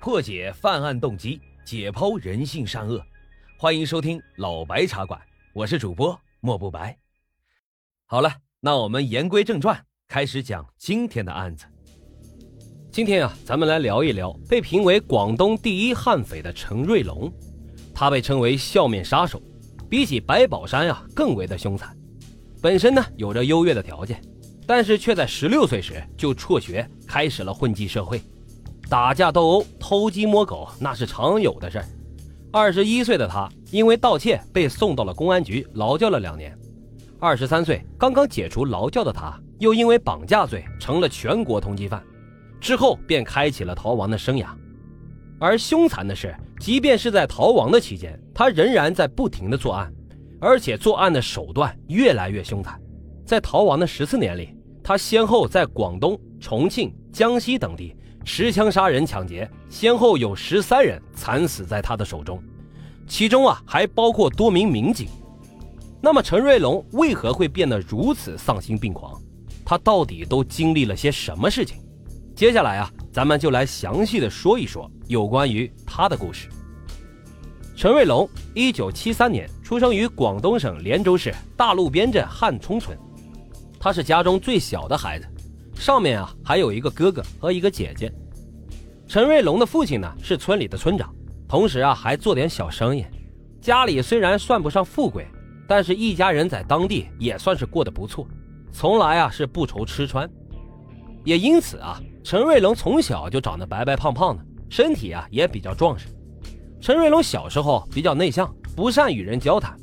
破解犯案动机，解剖人性善恶。欢迎收听老白茶馆，我是主播莫不白。好了，那我们言归正传，开始讲今天的案子。今天啊，咱们来聊一聊被评为广东第一悍匪的陈瑞龙。他被称为笑面杀手，比起白宝山啊更为的凶残。本身呢有着优越的条件，但是却在十六岁时就辍学，开始了混迹社会。打架斗殴、偷鸡摸狗，那是常有的事儿。二十一岁的他因为盗窃被送到了公安局劳教了两年。二十三岁刚刚解除劳教的他，又因为绑架罪成了全国通缉犯，之后便开启了逃亡的生涯。而凶残的是，即便是在逃亡的期间，他仍然在不停的作案，而且作案的手段越来越凶残。在逃亡的十四年里，他先后在广东、重庆、江西等地。持枪杀人、抢劫，先后有十三人惨死在他的手中，其中啊还包括多名民警。那么陈瑞龙为何会变得如此丧心病狂？他到底都经历了些什么事情？接下来啊，咱们就来详细的说一说有关于他的故事。陈瑞龙，一九七三年出生于广东省连州市大路边镇汉冲村，他是家中最小的孩子。上面啊还有一个哥哥和一个姐姐。陈瑞龙的父亲呢是村里的村长，同时啊还做点小生意。家里虽然算不上富贵，但是一家人在当地也算是过得不错，从来啊是不愁吃穿。也因此啊，陈瑞龙从小就长得白白胖胖的，身体啊也比较壮实。陈瑞龙小时候比较内向，不善与人交谈，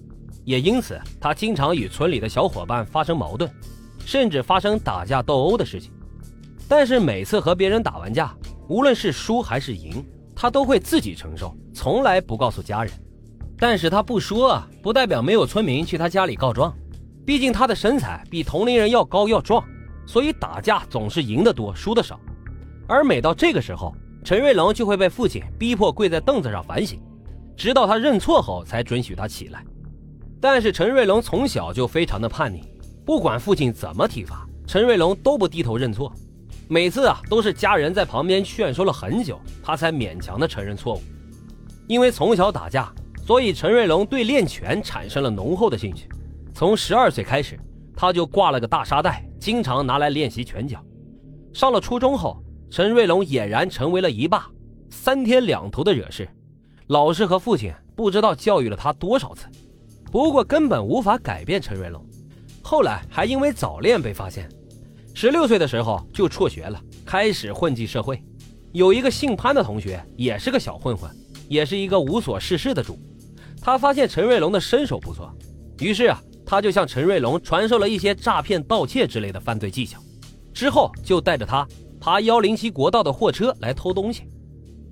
也因此他经常与村里的小伙伴发生矛盾。甚至发生打架斗殴的事情，但是每次和别人打完架，无论是输还是赢，他都会自己承受，从来不告诉家人。但是他不说啊，不代表没有村民去他家里告状。毕竟他的身材比同龄人要高要壮，所以打架总是赢得多，输的少。而每到这个时候，陈瑞龙就会被父亲逼迫跪在凳子上反省，直到他认错后才准许他起来。但是陈瑞龙从小就非常的叛逆。不管父亲怎么体罚，陈瑞龙都不低头认错。每次啊，都是家人在旁边劝说了很久，他才勉强的承认错误。因为从小打架，所以陈瑞龙对练拳产生了浓厚的兴趣。从十二岁开始，他就挂了个大沙袋，经常拿来练习拳脚。上了初中后，陈瑞龙俨然成为了一霸，三天两头的惹事。老师和父亲不知道教育了他多少次，不过根本无法改变陈瑞龙。后来还因为早恋被发现，十六岁的时候就辍学了，开始混迹社会。有一个姓潘的同学，也是个小混混，也是一个无所事事的主。他发现陈瑞龙的身手不错，于是啊，他就向陈瑞龙传授了一些诈骗、盗窃之类的犯罪技巧。之后就带着他爬幺零七国道的货车来偷东西。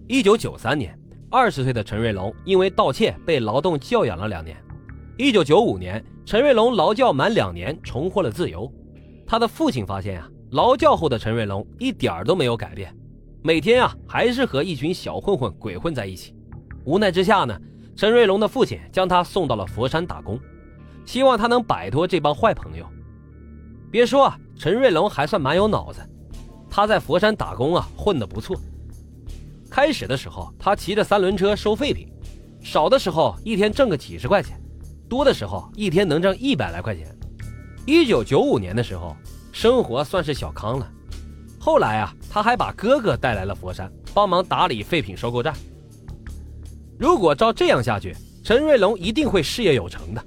一九九三年，二十岁的陈瑞龙因为盗窃被劳动教养了两年。一九九五年。陈瑞龙劳教满两年，重获了自由。他的父亲发现啊，劳教后的陈瑞龙一点儿都没有改变，每天啊还是和一群小混混鬼混在一起。无奈之下呢，陈瑞龙的父亲将他送到了佛山打工，希望他能摆脱这帮坏朋友。别说啊，陈瑞龙还算蛮有脑子，他在佛山打工啊混得不错。开始的时候，他骑着三轮车收废品，少的时候一天挣个几十块钱。多的时候一天能挣一百来块钱。一九九五年的时候，生活算是小康了。后来啊，他还把哥哥带来了佛山，帮忙打理废品收购站。如果照这样下去，陈瑞龙一定会事业有成的。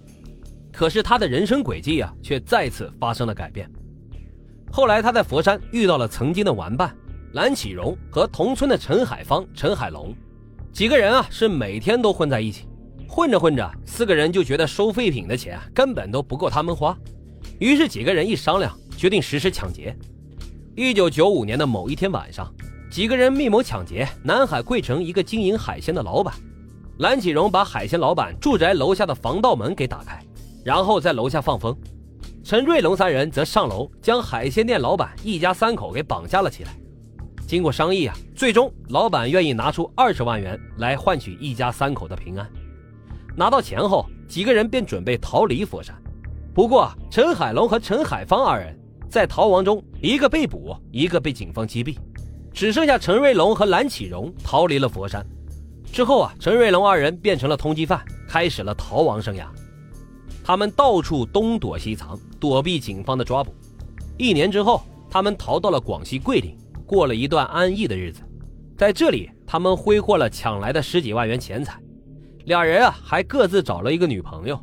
可是他的人生轨迹啊，却再次发生了改变。后来他在佛山遇到了曾经的玩伴蓝启荣和同村的陈海芳、陈海龙，几个人啊是每天都混在一起。混着混着，四个人就觉得收废品的钱根本都不够他们花，于是几个人一商量，决定实施抢劫。一九九五年的某一天晚上，几个人密谋抢劫南海桂城一个经营海鲜的老板。蓝启荣把海鲜老板住宅楼下的防盗门给打开，然后在楼下放风。陈瑞龙三人则上楼将海鲜店老板一家三口给绑架了起来。经过商议啊，最终老板愿意拿出二十万元来换取一家三口的平安。拿到钱后，几个人便准备逃离佛山。不过，陈海龙和陈海芳二人在逃亡中，一个被捕，一个被警方击毙。只剩下陈瑞龙和蓝启荣逃离了佛山。之后啊，陈瑞龙二人变成了通缉犯，开始了逃亡生涯。他们到处东躲西藏，躲避警方的抓捕。一年之后，他们逃到了广西桂林，过了一段安逸的日子。在这里，他们挥霍了抢来的十几万元钱财。俩人啊，还各自找了一个女朋友。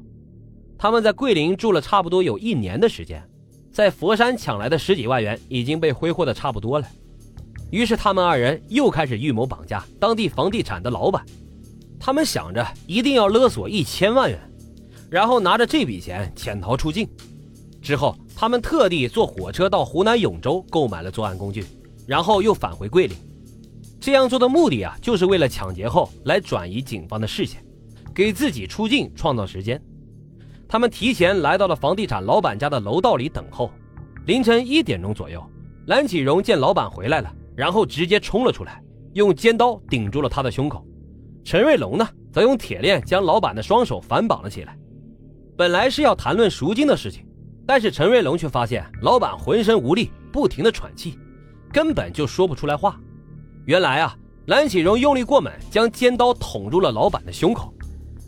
他们在桂林住了差不多有一年的时间，在佛山抢来的十几万元已经被挥霍的差不多了。于是他们二人又开始预谋绑架当地房地产的老板。他们想着一定要勒索一千万元，然后拿着这笔钱潜逃出境。之后，他们特地坐火车到湖南永州购买了作案工具，然后又返回桂林。这样做的目的啊，就是为了抢劫后来转移警方的视线，给自己出镜创造时间。他们提前来到了房地产老板家的楼道里等候。凌晨一点钟左右，蓝启荣见老板回来了。然后直接冲了出来，用尖刀顶住了他的胸口。陈瑞龙呢，则用铁链将老板的双手反绑了起来。本来是要谈论赎金的事情，但是陈瑞龙却发现老板浑身无力，不停的喘气，根本就说不出来话。原来啊，蓝启荣用力过猛，将尖刀捅入了老板的胸口。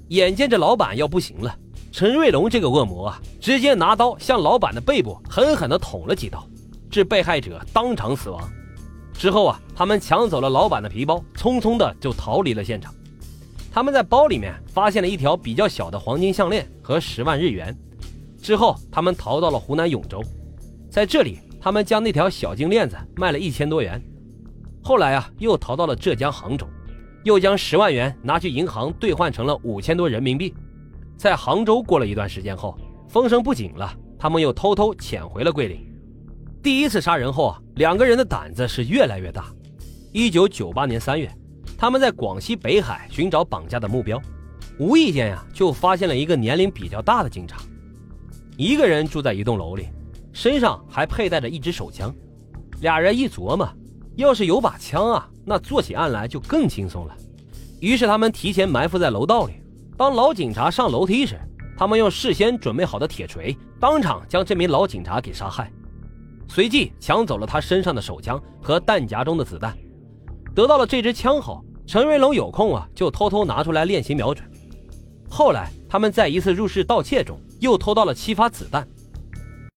眼见着老板要不行了，陈瑞龙这个恶魔啊，直接拿刀向老板的背部狠狠地捅了几刀，致被害者当场死亡。之后啊，他们抢走了老板的皮包，匆匆的就逃离了现场。他们在包里面发现了一条比较小的黄金项链和十万日元。之后，他们逃到了湖南永州，在这里，他们将那条小金链子卖了一千多元。后来啊，又逃到了浙江杭州，又将十万元拿去银行兑换成了五千多人民币。在杭州过了一段时间后，风声不紧了，他们又偷偷潜回了桂林。第一次杀人后啊，两个人的胆子是越来越大。一九九八年三月，他们在广西北海寻找绑架的目标，无意间呀就发现了一个年龄比较大的警察，一个人住在一栋楼里，身上还佩戴着一支手枪。俩人一琢磨，要是有把枪啊，那做起案来就更轻松了。于是他们提前埋伏在楼道里，当老警察上楼梯时，他们用事先准备好的铁锤当场将这名老警察给杀害。随即抢走了他身上的手枪和弹夹中的子弹，得到了这支枪后，陈瑞龙有空啊就偷偷拿出来练习瞄准。后来他们在一次入室盗窃中又偷到了七发子弹，